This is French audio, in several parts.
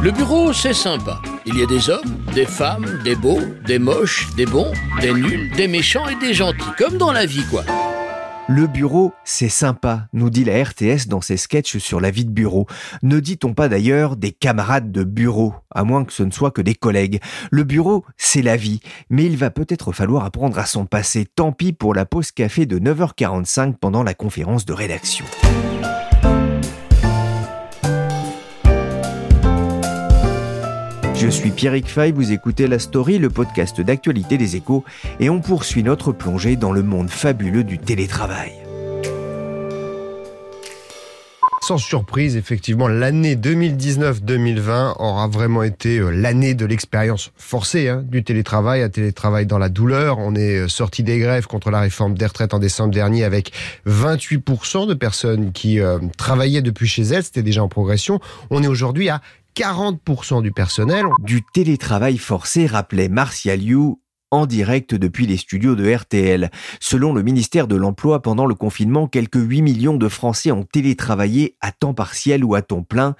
Le bureau, c'est sympa. Il y a des hommes, des femmes, des beaux, des moches, des bons, des nuls, des méchants et des gentils, comme dans la vie, quoi. Le bureau, c'est sympa, nous dit la RTS dans ses sketchs sur la vie de bureau. Ne dit-on pas d'ailleurs des camarades de bureau, à moins que ce ne soit que des collègues. Le bureau, c'est la vie, mais il va peut-être falloir apprendre à s'en passer. Tant pis pour la pause café de 9h45 pendant la conférence de rédaction. Je suis Pierrick Fay, vous écoutez La Story, le podcast d'actualité des échos, et on poursuit notre plongée dans le monde fabuleux du télétravail. Sans surprise, effectivement, l'année 2019-2020 aura vraiment été euh, l'année de l'expérience forcée hein, du télétravail, un télétravail dans la douleur. On est euh, sorti des grèves contre la réforme des retraites en décembre dernier avec 28% de personnes qui euh, travaillaient depuis chez elles. C'était déjà en progression. On est aujourd'hui à 40% du personnel. Du télétravail forcé, rappelait Martial You en direct depuis les studios de RTL. Selon le ministère de l'Emploi, pendant le confinement, quelques 8 millions de Français ont télétravaillé à temps partiel ou à temps plein.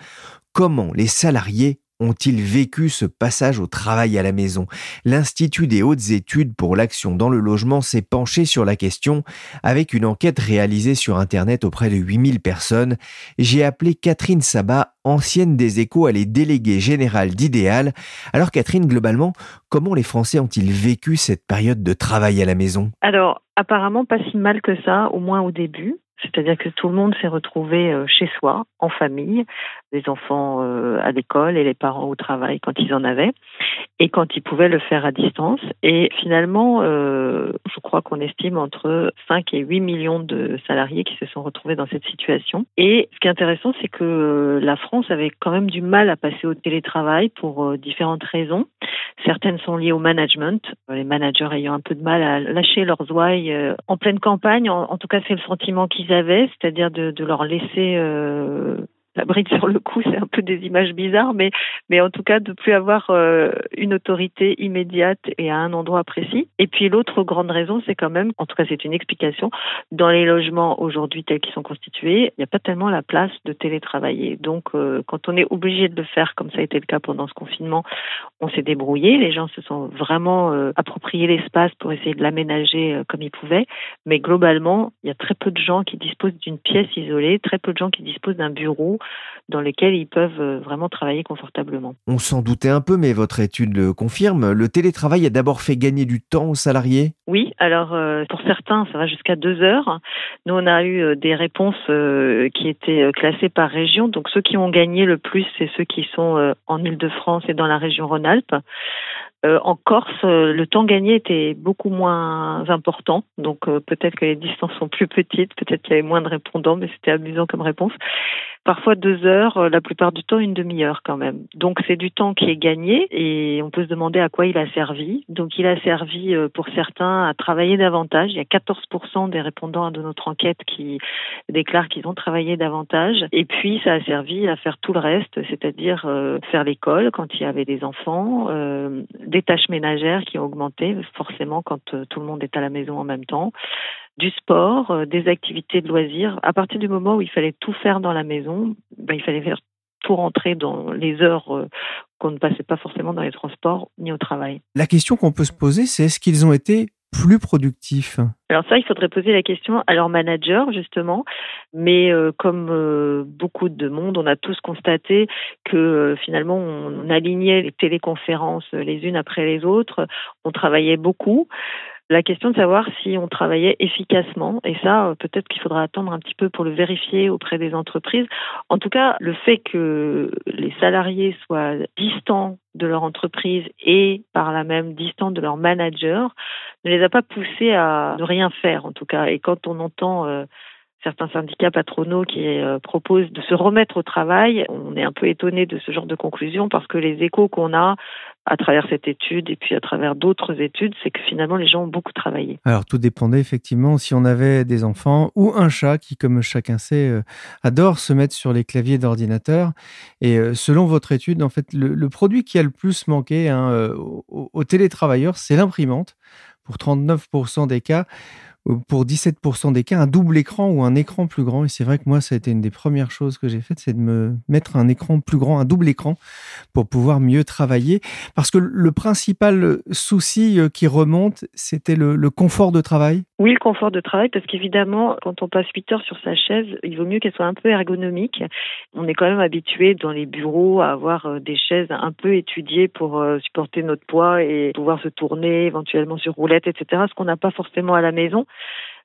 Comment les salariés ont-ils vécu ce passage au travail à la maison? L'Institut des hautes études pour l'action dans le logement s'est penché sur la question avec une enquête réalisée sur Internet auprès de 8000 personnes. J'ai appelé Catherine Sabat, ancienne des échos, à les déléguées générales d'Idéal. Alors Catherine, globalement, comment les Français ont-ils vécu cette période de travail à la maison? Alors, apparemment pas si mal que ça, au moins au début. C'est-à-dire que tout le monde s'est retrouvé euh, chez soi, en famille, les enfants euh, à l'école et les parents au travail quand ils en avaient, et quand ils pouvaient le faire à distance. Et finalement, euh, je crois qu'on estime entre 5 et 8 millions de salariés qui se sont retrouvés dans cette situation. Et ce qui est intéressant, c'est que la France avait quand même du mal à passer au télétravail pour différentes raisons. Certaines sont liées au management, les managers ayant un peu de mal à lâcher leurs ouailles en pleine campagne. En, tout cas, c'est le sentiment qu'ils avaient, c'est-à-dire de, de, leur laisser euh, la bride sur le coup, c'est un peu des images bizarres, mais, mais en tout cas de plus avoir euh, une autorité immédiate et à un endroit précis. Et puis l'autre grande raison, c'est quand même, en tout cas c'est une explication, dans les logements aujourd'hui tels qu'ils sont constitués, il n'y a pas tellement la place de télétravailler. Donc euh, quand on est obligé de le faire, comme ça a été le cas pendant ce confinement, on s'est débrouillé, les gens se sont vraiment euh, appropriés l'espace pour essayer de l'aménager comme ils pouvaient, mais globalement, il y a très peu de gens qui disposent d'une pièce isolée, très peu de gens qui disposent d'un bureau dans lesquels ils peuvent euh, vraiment travailler confortablement. On s'en doutait un peu, mais votre étude le confirme. Le télétravail a d'abord fait gagner du temps aux salariés? Oui, alors euh, pour certains, ça va jusqu'à deux heures. Nous, on a eu euh, des réponses qui étaient classées par région. Donc ceux qui ont gagné le plus, c'est ceux qui sont en Ile-de-France et dans la région Rhône-Alpes. Euh, en Corse, euh, le temps gagné était beaucoup moins important, donc euh, peut-être que les distances sont plus petites, peut-être qu'il y avait moins de répondants, mais c'était amusant comme réponse. Parfois deux heures, la plupart du temps une demi-heure quand même. Donc c'est du temps qui est gagné et on peut se demander à quoi il a servi. Donc il a servi pour certains à travailler davantage. Il y a 14% des répondants de notre enquête qui déclarent qu'ils ont travaillé davantage. Et puis ça a servi à faire tout le reste, c'est-à-dire faire l'école quand il y avait des enfants des tâches ménagères qui ont augmenté forcément quand euh, tout le monde est à la maison en même temps, du sport, euh, des activités de loisirs. À partir du moment où il fallait tout faire dans la maison, ben, il fallait faire tout rentrer dans les heures euh, qu'on ne passait pas forcément dans les transports ni au travail. La question qu'on peut se poser, c'est est-ce qu'ils ont été plus productifs? Alors ça, il faudrait poser la question à leur manager, justement. Mais euh, comme euh, beaucoup de monde, on a tous constaté que euh, finalement, on, alignait les téléconférences les unes après les autres, on travaillait beaucoup la question de savoir si on travaillait efficacement. Et ça, peut-être qu'il faudra attendre un petit peu pour le vérifier auprès des entreprises. En tout cas, le fait que les salariés soient distants de leur entreprise et par là même distants de leur manager ne les a pas poussés à ne rien faire, en tout cas. Et quand on entend certains syndicats patronaux qui euh, proposent de se remettre au travail. On est un peu étonné de ce genre de conclusion parce que les échos qu'on a à travers cette étude et puis à travers d'autres études, c'est que finalement les gens ont beaucoup travaillé. Alors tout dépendait effectivement si on avait des enfants ou un chat qui, comme chacun sait, euh, adore se mettre sur les claviers d'ordinateur. Et euh, selon votre étude, en fait, le, produit qui a le plus manqué hein, aux télétravailleurs, c'est l'imprimante. Pour 39% des cas, pour 17% des cas, un double écran ou un écran plus grand. Et c'est vrai que moi, ça a été une des premières choses que j'ai faites, c'est de me mettre un écran plus grand, un double écran, pour pouvoir mieux travailler. Parce que le principal souci euh, qui remonte, c'était le, confort de travail. Oui, le confort de travail, parce qu'évidemment, quand on passe 8 heures sur sa chaise, il vaut mieux qu'elle soit un peu ergonomique. On est quand même habitué dans les bureaux à avoir euh, des chaises un peu étudiées pour euh, supporter notre poids et pouvoir se tourner éventuellement sur roulette, etc., ce qu'on n'a pas forcément à la maison.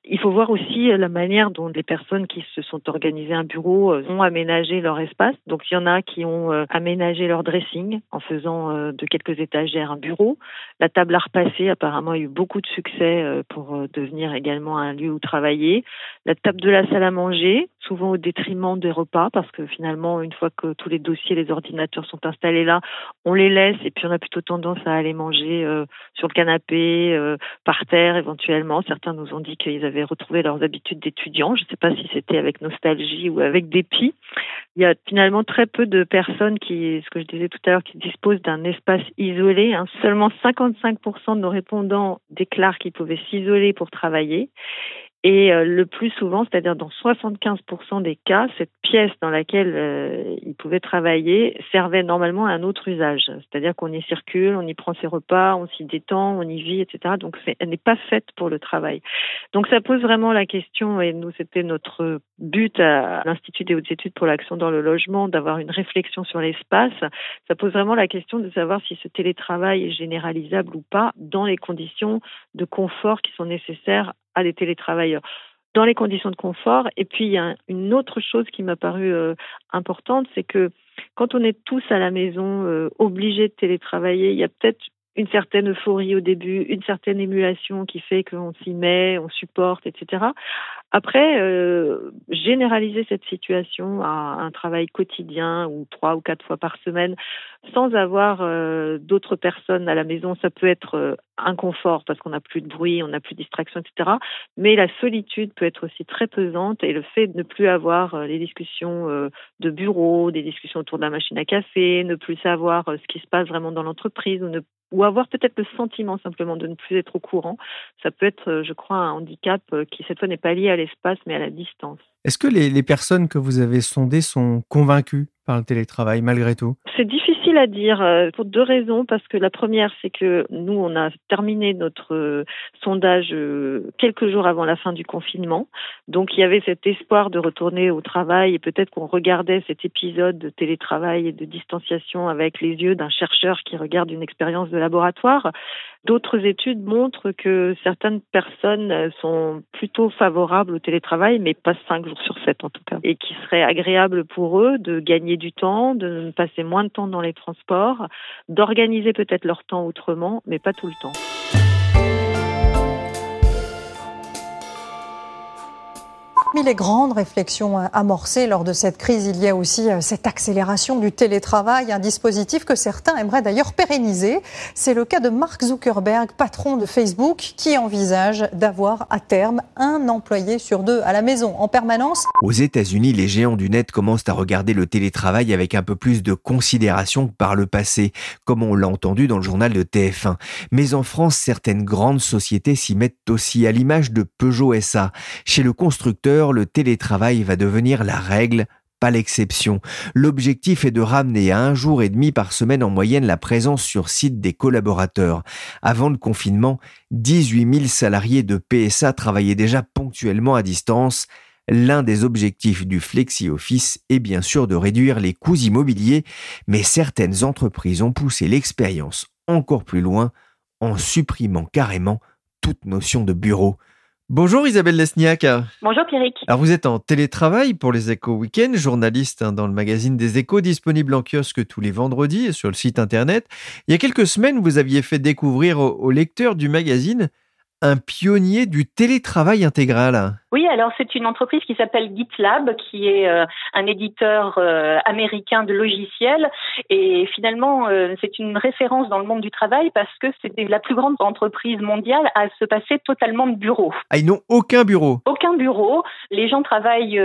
Il faut voir aussi euh, la manière dont les personnes qui se sont organisées un bureau euh, ont aménagé leur espace. Donc il y en a qui ont euh, aménagé leur dressing en faisant de quelques étagères un bureau. La table à repasser apparemment a eu beaucoup de succès pour devenir également un lieu où travailler. La table de la salle à manger, souvent au détriment des repas parce que finalement une fois que tous les dossiers, les ordinateurs sont installés là, on les laisse et puis on a plutôt tendance à aller manger sur le canapé, par terre éventuellement. Certains nous ont dit qu'ils avaient avaient retrouvé leurs habitudes d'étudiants. Je ne sais pas si c'était avec nostalgie ou avec dépit. Il y a finalement très peu de personnes qui, ce que je disais tout à l'heure, qui disposent d'un espace isolé. Hein. Seulement 55% de nos répondants déclarent qu'ils pouvaient s'isoler pour travailler. Et euh, le plus souvent, c'est-à-dire dans 75% des cas, cette pièce dans laquelle euh, il pouvait travailler servait normalement à un autre usage. C'est-à-dire qu'on y circule, on y prend ses repas, on s'y détend, on y vit, etc. Donc elle n'est pas faite pour le travail. Donc ça pose vraiment la question, et nous c'était notre but à l'Institut des hautes études pour l'action dans le logement, d'avoir une réflexion sur l'espace. Ça pose vraiment la question de savoir si ce télétravail est généralisable ou pas dans les conditions de confort qui sont nécessaires à des télétravailleurs dans les conditions de confort. Et puis, il y a une autre chose qui m'a paru euh, importante, c'est que quand on est tous à la maison, euh, obligés de télétravailler, il y a peut-être une certaine euphorie au début, une certaine émulation qui fait qu'on s'y met, on supporte, etc. Après, euh, généraliser cette situation à un travail quotidien ou trois ou quatre fois par semaine sans avoir euh, d'autres personnes à la maison, ça peut être euh, inconfort parce qu'on n'a plus de bruit, on n'a plus de distraction, etc. Mais la solitude peut être aussi très pesante et le fait de ne plus avoir les discussions de bureau, des discussions autour de la machine à café, ne plus savoir ce qui se passe vraiment dans l'entreprise ou ne ou avoir peut-être le sentiment simplement de ne plus être au courant. Ça peut être, je crois, un handicap qui cette fois n'est pas lié à l'espace mais à la distance. Est-ce que les, personnes que vous avez sondées sont convaincues par le télétravail malgré tout? C'est difficile à dire euh, pour deux raisons. Parce que la première, c'est que nous, on a terminé notre euh, sondage euh, quelques jours avant la fin du confinement. Donc il y avait cet espoir de retourner au travail et peut-être qu'on regardait cet épisode de télétravail et de distanciation avec les yeux d'un chercheur qui regarde une expérience de laboratoire. D'autres études montrent que certaines personnes sont plutôt favorables au télétravail, mais pas cinq sur sept en tout cas, et qui serait agréable pour eux de gagner du temps, de passer moins de temps dans les transports, d'organiser peut-être leur temps autrement, mais pas tout le temps. Parmi les grandes réflexions euh, amorcées lors de cette crise, il y a aussi euh, cette accélération du télétravail, un dispositif que certains aimeraient d'ailleurs pérenniser. C'est le cas de Mark Zuckerberg, patron de Facebook, qui envisage d'avoir à terme un employé sur deux à la maison en permanence. Aux États-Unis, les géants du net commencent à regarder le télétravail avec un peu plus de considération que par le passé, comme on l'a entendu dans le journal de TF1. Mais en France, certaines grandes sociétés s'y mettent aussi, à l'image de Peugeot SA. Chez le constructeur, le télétravail va devenir la règle, pas l'exception. L'objectif est de ramener à un jour et demi par semaine en moyenne la présence sur site des collaborateurs. Avant le confinement, 18 000 salariés de PSA travaillaient déjà ponctuellement à distance. L'un des objectifs du Flexi Office est bien sûr de réduire les coûts immobiliers, mais certaines entreprises ont poussé l'expérience encore plus loin en supprimant carrément toute notion de bureau. Bonjour Isabelle Lesniak. Bonjour Pierrick. Alors vous êtes en télétravail pour les Échos Week-end, journaliste hein, dans le magazine des Échos, disponible en kiosque tous les vendredis et sur le site internet. Il y a quelques semaines, vous aviez fait découvrir aux lecteurs du magazine un pionnier du télétravail intégral. Oui, alors c'est une entreprise qui s'appelle GitLab, qui est euh, un éditeur euh, américain de logiciels. Et finalement, euh, c'est une référence dans le monde du travail parce que c'était la plus grande entreprise mondiale à se passer totalement de bureau. Ah, ils n'ont aucun bureau? Aucun bureau. Les gens travaillent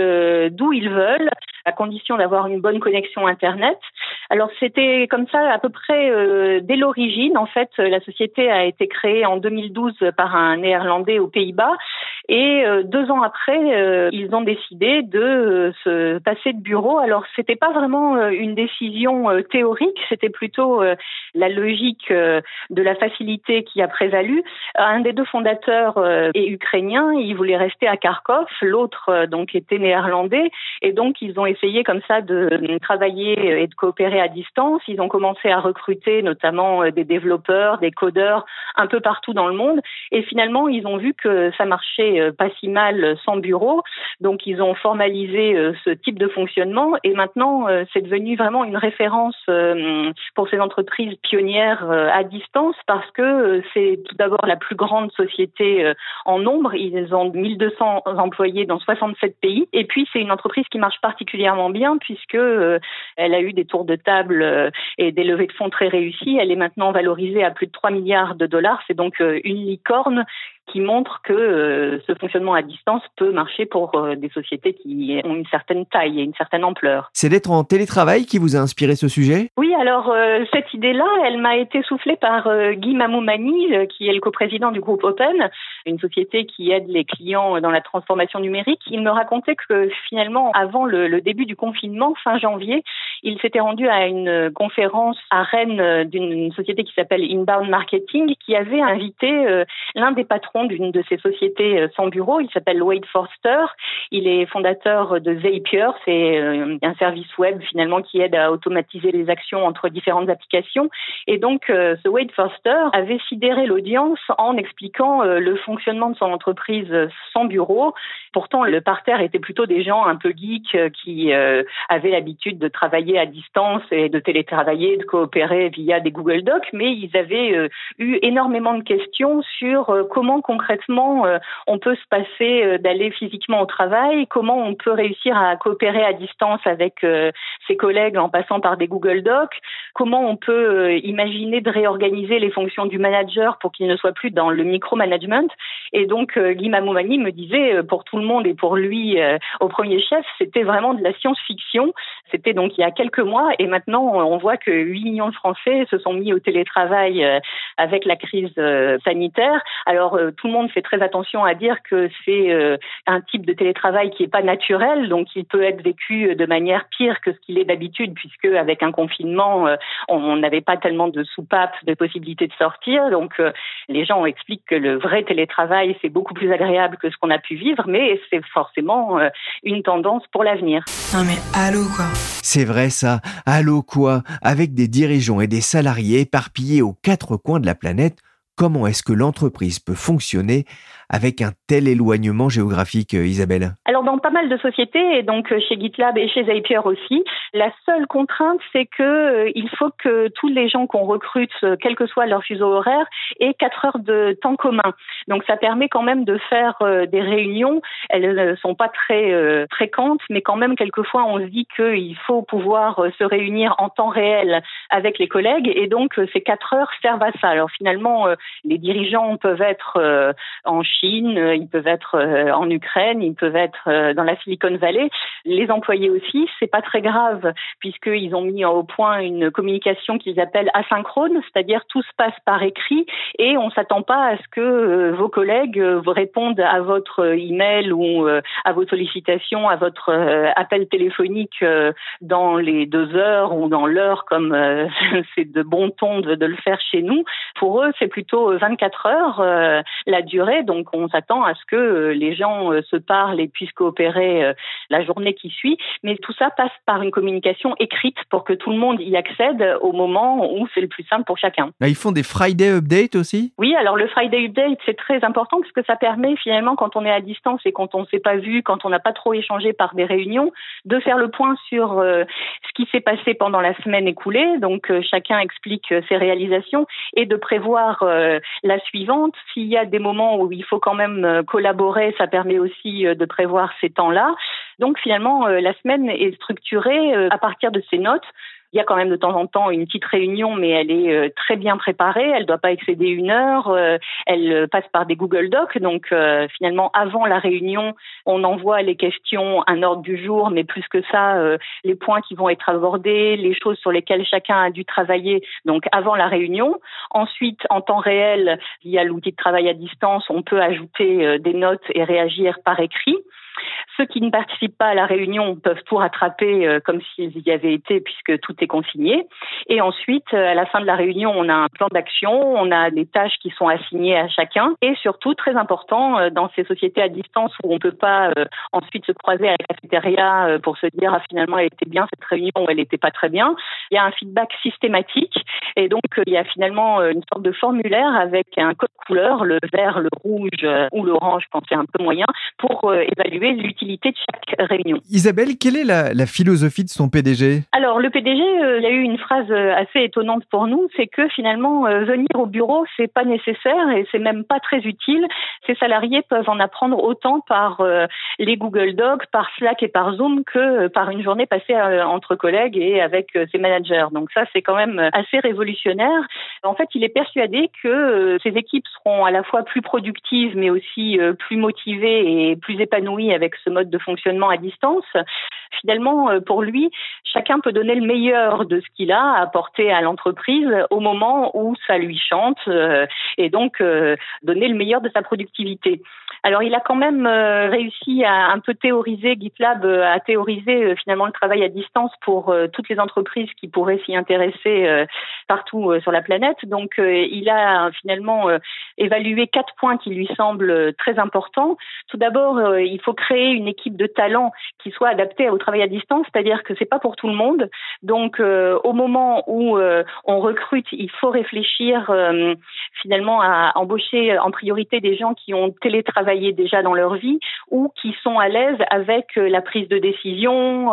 d'où ils veulent, à condition d'avoir une bonne connexion Internet. Alors c'était comme ça à peu près dès l'origine. En fait, la société a été créée en 2012 par un néerlandais aux Pays-Bas. Et deux ans après, euh, ils ont décidé de euh, se passer de bureau. Alors, c'était pas vraiment euh, une décision théorique, c'était plutôt la logique de la facilité qui a prévalu. Un des deux fondateurs est ukrainien, il voulait rester à Kharkov, l'autre donc était néerlandais, et donc ils ont essayé comme ça de travailler et de coopérer à distance. Ils ont commencé à recruter notamment des développeurs, des codeurs un peu partout dans le monde, et finalement ils ont vu que ça marchait pas si mal sans bureau. Donc ils ont formalisé euh, ce type de fonctionnement et maintenant euh, c'est devenu vraiment une référence euh, pour ces entreprises pionnières à distance parce que c'est tout d'abord la plus grande société en nombre. Ils ont 1200 employés dans 67 pays et puis c'est une entreprise qui marche particulièrement bien puisque elle a eu des tours de table et des levées de fonds très réussies. Elle est maintenant valorisée à plus de 3 milliards de dollars. C'est donc une licorne qui montre que euh, ce fonctionnement à distance peut marcher pour euh, des sociétés qui ont une certaine taille et une certaine ampleur. C'est d'être en télétravail qui vous a inspiré ce sujet? Oui, alors euh, cette idée-là, elle m'a été soufflée par Guy Mamoumani, qui est le coprésident du groupe Open, une société qui aide les clients dans la transformation numérique. Il me racontait que finalement, avant le, le début du confinement, fin janvier, il s'était rendu à une conférence à Rennes d'une société qui s'appelle Inbound Marketing, qui avait invité l'un des patrons d'une de ces sociétés euh, sans bureau. Il s'appelle Wade Forster. Il est fondateur de Zapier. C'est euh, un service web finalement qui aide à automatiser les actions entre différentes applications. Et donc, euh, ce Wade Forster avait sidéré l'audience en expliquant le fonctionnement de son entreprise sans bureau. Pourtant, le parterre était plutôt des gens un peu geeks qui avaient l'habitude de travailler à distance et de télétravailler, de coopérer via des Google Docs, mais ils avaient eu énormément de questions sur comment concrètement euh, on peut se passer euh, d'aller physiquement au travail, comment on peut réussir à coopérer à distance avec euh, ses collègues en passant par des Google Docs, comment on peut imaginer de réorganiser les fonctions du manager pour qu'il ne soit plus dans le micromanagement. Et donc Guy Mamoumani me disait pour tout le monde et pour lui au premier chef, c'était vraiment de la science-fiction. C'était donc il y a quelques mois et maintenant on voit que 8 millions de Français se sont mis au télétravail avec la crise sanitaire. Alors tout le monde fait très attention à dire que c'est euh, un type de télétravail qui n'est pas naturel, donc il peut être vécu de manière pire que ce qu'il est d'habitude, puisque avec un confinement, euh, on n'avait pas tellement de soupapes, de possibilités de sortir. Donc euh, les gens expliquent que le vrai télétravail, c'est beaucoup plus agréable que ce qu'on a pu vivre, mais c'est forcément une tendance pour l'avenir. Non mais allô quoi C'est vrai ça, allô quoi Avec des dirigeants et des salariés éparpillés aux quatre coins de la planète, comment est-ce que l'entreprise peut fonctionner avec un tel éloignement géographique, euh, Isabelle? Alors dans pas mal de sociétés, et donc euh, chez GitLab et chez Zapier aussi, la seule contrainte, c'est que euh, il faut que tous les gens qu'on recrute, quel que soit leur fuseau horaire, aient quatre heures de temps commun. Donc ça permet quand même de faire des réunions. Elles ne sont pas très fréquentes, mais quand même quelquefois on se dit qu'il faut pouvoir se réunir en temps réel avec les collègues, et donc ces quatre heures servent à ça. Alors finalement, les dirigeants peuvent être en Chine, euh, ils peuvent être euh, en Ukraine, ils peuvent être euh, dans la Silicon Valley. Les employés aussi, c'est pas très grave puisqu'ils ont mis au point une communication qu'ils appellent asynchrone, c'est-à-dire tout se passe par écrit et on s'attend pas à ce que vos collègues répondent à votre email ou à vos sollicitations, à votre appel téléphonique dans les deux heures ou dans l'heure comme c'est de bon ton de, le faire chez nous. Pour eux, c'est plutôt 24 heures la durée, donc on s'attend à ce que euh, les gens euh, se parlent et puissent coopérer euh, la journée qui suit. Mais tout ça passe par une communication écrite pour que tout le monde y accède au moment où c'est le plus simple pour chacun. ils font des Friday Updates aussi? Oui, alors le Friday Update, c'est très important parce que ça permet finalement, quand on est à distance et quand on ne s'est pas vu, quand on n'a pas trop échangé par des réunions, de faire le point sur ce qui s'est passé pendant la semaine écoulée. Donc chacun explique ses réalisations et de prévoir la suivante. S'il y a des moments où il faut quand même collaborer, ça permet aussi de prévoir ces temps-là. Donc finalement, la semaine est structurée à partir de ces notes il y a quand même de temps en temps une petite réunion, mais elle est euh, très bien préparée. Elle ne doit pas excéder une heure. Euh, elle euh, passe par des Google Docs. Donc finalement, avant la réunion, on envoie les questions, un ordre du jour, mais plus que ça, les points qui vont être abordés, les choses sur lesquelles chacun a dû travailler. Donc avant la réunion. Ensuite, en temps réel, via l'outil de travail à distance, on peut ajouter des notes et réagir par écrit. Ceux qui ne participent pas à la réunion peuvent tout rattraper euh, comme s'ils y avaient été puisque tout est consigné. Et ensuite, euh, à la fin de la réunion, on a un plan d'action, on a des tâches qui sont assignées à chacun. Et surtout, très important, euh, dans ces sociétés à distance où on ne peut pas ensuite se croiser à la cafétéria pour se dire ah, finalement elle était bien cette réunion ou elle n'était pas très bien, il y a un feedback systématique. Et donc, il y a finalement une sorte de formulaire avec un code couleur, le vert, le rouge ou l'orange quand c'est un peu moyen, pour évaluer l'utilité de chaque réunion. Isabelle, quelle est la, philosophie de son PDG Alors, le PDG, euh, il y a eu une phrase euh, assez étonnante pour nous, c'est que finalement, euh, venir au bureau, c'est pas nécessaire et c'est même pas très utile. Ces salariés peuvent en apprendre autant par les Google Docs, par Slack et par Zoom que par une journée passée entre collègues et avec ses managers. Donc ça, c'est quand même assez révolutionnaire. En fait, il est persuadé que ces équipes seront à la fois plus productives, mais aussi plus motivées et plus épanouies avec ce mode de fonctionnement à distance. Finalement, euh, pour lui, chacun peut donner le meilleur de ce qu'il a à apporter à l'entreprise au moment où ça lui chante euh, et donc euh, donner le meilleur de sa productivité. Alors, il a quand même réussi à un peu théoriser, GitLab a théorisé finalement le travail à distance pour toutes les entreprises qui pourraient s'y intéresser partout sur la planète. Donc, il a finalement évalué quatre points qui lui semblent très importants. Tout d'abord, il faut créer une équipe de talents qui soit adaptée travail à distance, c'est-à-dire que c'est pas pour tout le monde. Donc, euh, au moment où euh, on recrute, il faut réfléchir euh, finalement à embaucher en priorité des gens qui ont télétravaillé déjà dans leur vie ou qui sont à l'aise avec la prise de décision,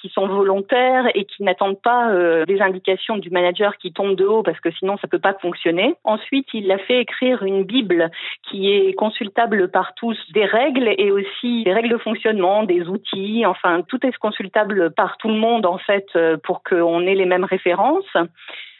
qui sont volontaires et qui n'attendent pas des indications du manager qui tombe de haut parce que sinon ça peut pas fonctionner. Ensuite, il a fait écrire une bible qui est consultable par tous, des règles et aussi des règles de fonctionnement, des outils, enfin tout est consultable par tout le monde en fait euh, pour qu'on ait les mêmes références.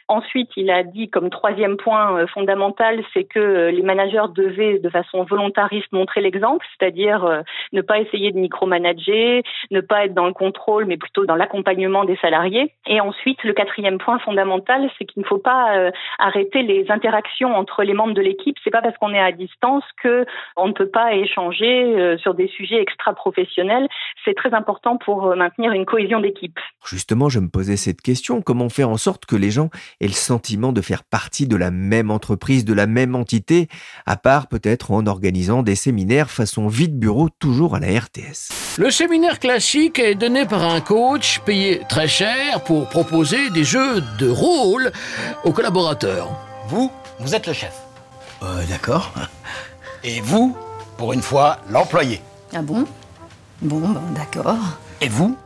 Ensuite, il a dit comme troisième point euh, fondamental, c'est que euh, les managers devaient de façon volontariste montrer l'exemple, c'est-à-dire euh, ne pas essayer de micromanager, ne pas être dans le contrôle, mais plutôt dans l'accompagnement des salariés. Et ensuite, le quatrième point fondamental, c'est qu'il ne faut pas arrêter les interactions entre les membres de l'équipe. C'est pas parce qu'on est à distance que on ne peut pas échanger sur des sujets extra-professionnels. C'est très important pour maintenir une cohésion d'équipe. Justement, je me posais cette question comment faire en sorte que les gens et le sentiment de faire partie de la même entreprise, de la même entité, à part peut-être en organisant des séminaires façon vide bureau toujours à la RTS. Le séminaire classique est donné par un coach payé très cher pour proposer des jeux de rôle aux collaborateurs. Vous, vous êtes le chef. Euh, d'accord. Et vous, pour une fois, l'employé. Ah bon? Bon, ben, d'accord. Et vous,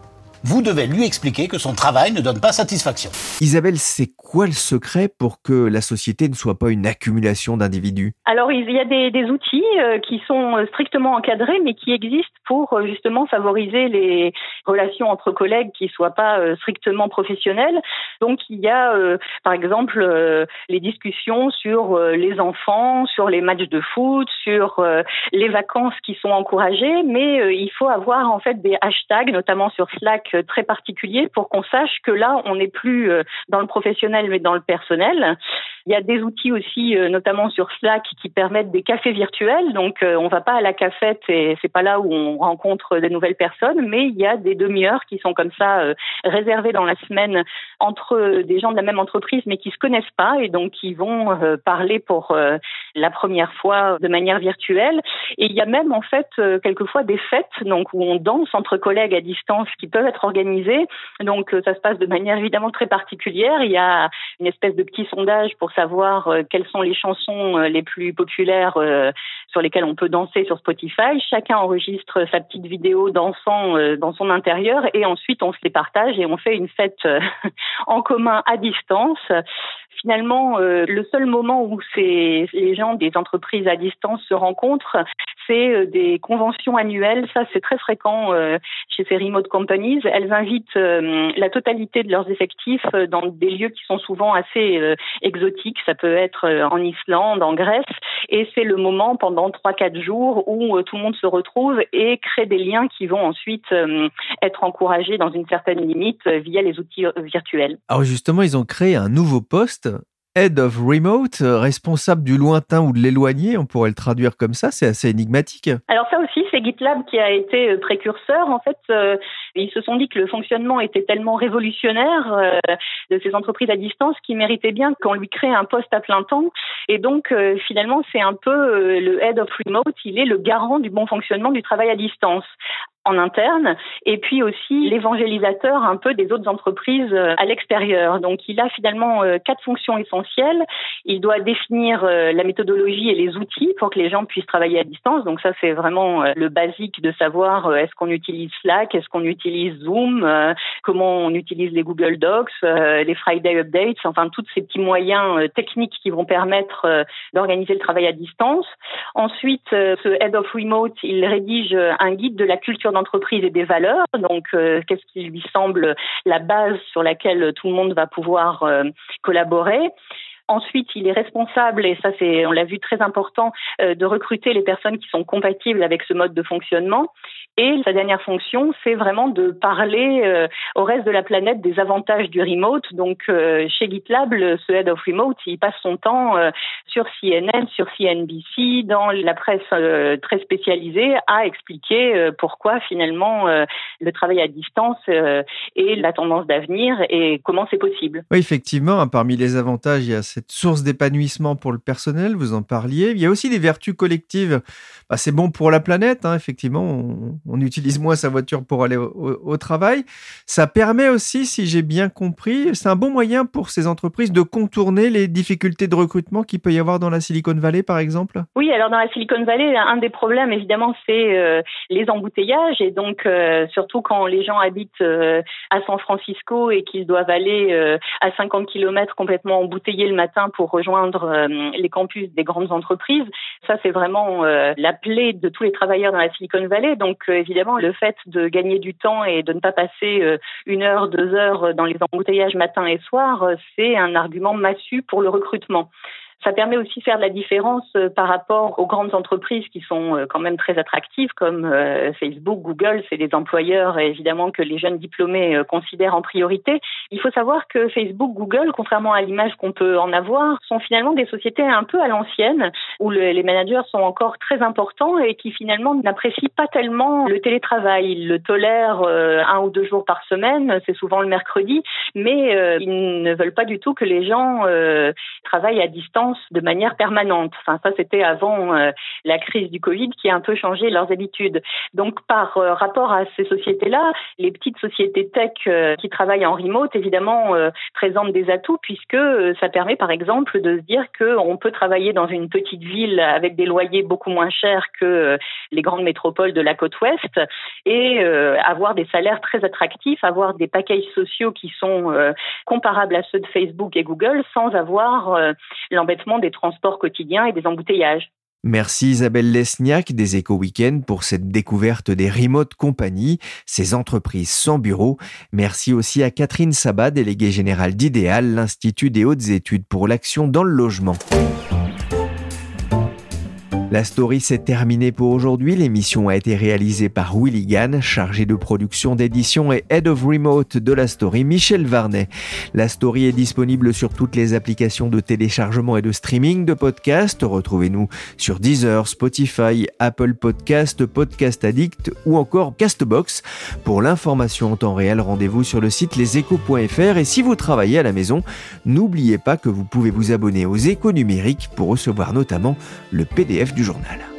vous devez lui expliquer que son travail ne donne pas satisfaction. Isabelle, c'est quoi le secret pour que la société ne soit pas une accumulation d'individus? Alors, il y a des, outils euh, qui sont euh, strictement encadrés, mais qui existent pour euh, justement favoriser les relations entre collègues qui ne soient pas strictement professionnelles. Donc, il y a, par exemple, les discussions sur les enfants, sur les matchs de foot, sur les vacances qui sont encouragées, mais il faut avoir en fait des hashtags, notamment sur Slack, très particulier pour qu'on sache que là, on n'est plus euh, dans le professionnel, mais dans le personnel. Il y a des outils aussi, euh, notamment sur Slack, qui permettent des cafés virtuels. Donc, euh, on va pas à la cafette et c'est pas là où on rencontre de nouvelles personnes, mais il y a des demi-heures qui sont comme ça réservées dans la semaine entre des gens de la même entreprise, mais qui se connaissent pas et donc qui vont parler pour la première fois de manière virtuelle. Et il y a même en fait quelquefois des fêtes, donc où on danse entre collègues à distance, qui peuvent être être organisé. Donc ça se passe de manière évidemment très particulière. Il y a une espèce de petit sondage pour savoir quelles sont les chansons les plus populaires sur lesquelles on peut danser sur Spotify. Chacun enregistre sa petite vidéo dansant dans son intérieur et ensuite on se les partage et on fait une fête en commun à distance finalement, euh, le seul moment où les gens des entreprises à distance se rencontrent, c'est euh, des conventions annuelles. Ça, c'est très fréquent euh, chez ces remote companies. Elles invitent la totalité de leurs effectifs dans des lieux qui sont souvent assez exotiques. Ça peut être en Islande, en Grèce, et c'est le moment pendant trois quatre jours où tout le monde se retrouve et crée des liens qui vont ensuite être encouragés dans une certaine limite via les outils virtuels. Alors justement, ils ont créé un nouveau poste Head of Remote, euh, responsable du lointain ou de l'éloigné, on pourrait le traduire comme ça, c'est assez énigmatique. Alors ça aussi, c'est GitLab qui a été euh, précurseur. En fait, euh, ils se sont dit que le fonctionnement était tellement révolutionnaire de ces entreprises à distance qu'ils méritait bien qu'on lui crée un poste à plein temps. Et donc, finalement, c'est un peu le Head of Remote, il est le garant du bon fonctionnement du travail à distance en interne et puis aussi l'évangélisateur un peu des autres entreprises euh, à l'extérieur. Donc il a finalement euh, quatre fonctions essentielles. Il doit définir euh, la méthodologie et les outils pour que les gens puissent travailler à distance. Donc ça c'est vraiment le basique de savoir est-ce qu'on utilise Slack, est-ce qu'on utilise Zoom, comment on utilise les Google Docs, les Friday Updates, enfin tous ces petits moyens techniques qui vont permettre d'organiser le travail à distance. Ensuite, ce Head of Remote, il rédige un guide de la culture d'entreprise et des valeurs. Donc, euh, qu'est-ce qui lui semble la base sur laquelle tout le monde va pouvoir euh, collaborer? Ensuite, il est responsable, et ça c'est, on l'a vu, très important, euh, de recruter les personnes qui sont compatibles avec ce mode de fonctionnement. Et sa dernière fonction, c'est vraiment de parler euh, au reste de la planète des avantages du remote. Donc, euh, chez GitLab, ce Head of Remote, il passe son temps sur CNN, sur CNBC, dans la presse très spécialisée, à expliquer pourquoi finalement le travail à distance est la tendance d'avenir et comment c'est possible. Oui, effectivement, hein, parmi les avantages, il y a cette source d'épanouissement pour le personnel, vous en parliez. Il y a aussi des vertus collectives. Bah, c'est bon pour la planète, hein, effectivement. On, utilise moins sa voiture pour aller au, travail. Ça permet aussi, si j'ai bien compris, c'est un bon moyen pour ces entreprises de contourner les difficultés de recrutement qu'il peut y avoir dans la Silicon Valley, par exemple? Oui, alors dans la Silicon Valley, un des problèmes, évidemment, c'est euh, les embouteillages. Et donc, euh, surtout quand les gens habitent euh, à San Francisco et qu'ils doivent aller à 50 km complètement embouteillés le matin pour rejoindre euh, les campus des grandes entreprises. Ça, c'est vraiment euh, la plaie de tous les travailleurs dans la Silicon Valley. Donc, euh, évidemment, le fait de gagner du temps et de ne pas passer une heure, deux heures dans les embouteillages matin et soir, c'est un argument massu pour le recrutement. Ça permet aussi de faire de la différence euh, par rapport aux grandes entreprises qui sont euh, quand même très attractives comme euh, Facebook, Google. C'est des employeurs évidemment que les jeunes diplômés considèrent en priorité. Il faut savoir que Facebook, Google, contrairement à l'image qu'on peut en avoir, sont finalement des sociétés un peu à l'ancienne où les managers sont encore très importants et qui finalement n'apprécient pas tellement le télétravail. Ils le tolèrent un ou deux jours par semaine, c'est souvent le mercredi, mais ils ne veulent pas du tout que les gens travaillent à distance de manière permanente. Enfin, ça, c'était avant euh, la crise du Covid qui a un peu changé leurs habitudes. Donc, par euh, rapport à ces sociétés-là, les petites sociétés tech euh, qui travaillent en remote, évidemment, présentent des atouts puisque ça permet, par exemple, de se dire qu'on peut travailler dans une petite ville avec des loyers beaucoup moins chers que les grandes métropoles de la côte ouest et avoir des salaires très attractifs, avoir des packages sociaux qui sont comparables à ceux de Facebook et Google sans avoir l'embêtement des transports quotidiens et des embouteillages. Merci Isabelle Lesniak des Éco Weekend pour cette découverte des remote compagnies, ces entreprises sans bureau. Merci aussi à Catherine Sabat, déléguée générale d'Idéal, l'Institut des hautes études pour l'action dans le logement. La story s'est terminée pour aujourd'hui. L'émission a été réalisée par Willy Gann, chargé de production d'édition et head of remote de la story, Michel Varnet. La story est disponible sur toutes les applications de téléchargement et de streaming de podcasts. Retrouvez-nous sur Deezer, Spotify, Apple Podcast, Podcast Addict ou encore Castbox. Pour l'information en temps réel, rendez-vous sur le site leséchos.fr et si vous travaillez à la maison, n'oubliez pas que vous pouvez vous abonner aux échos numériques pour recevoir notamment le PDF journal.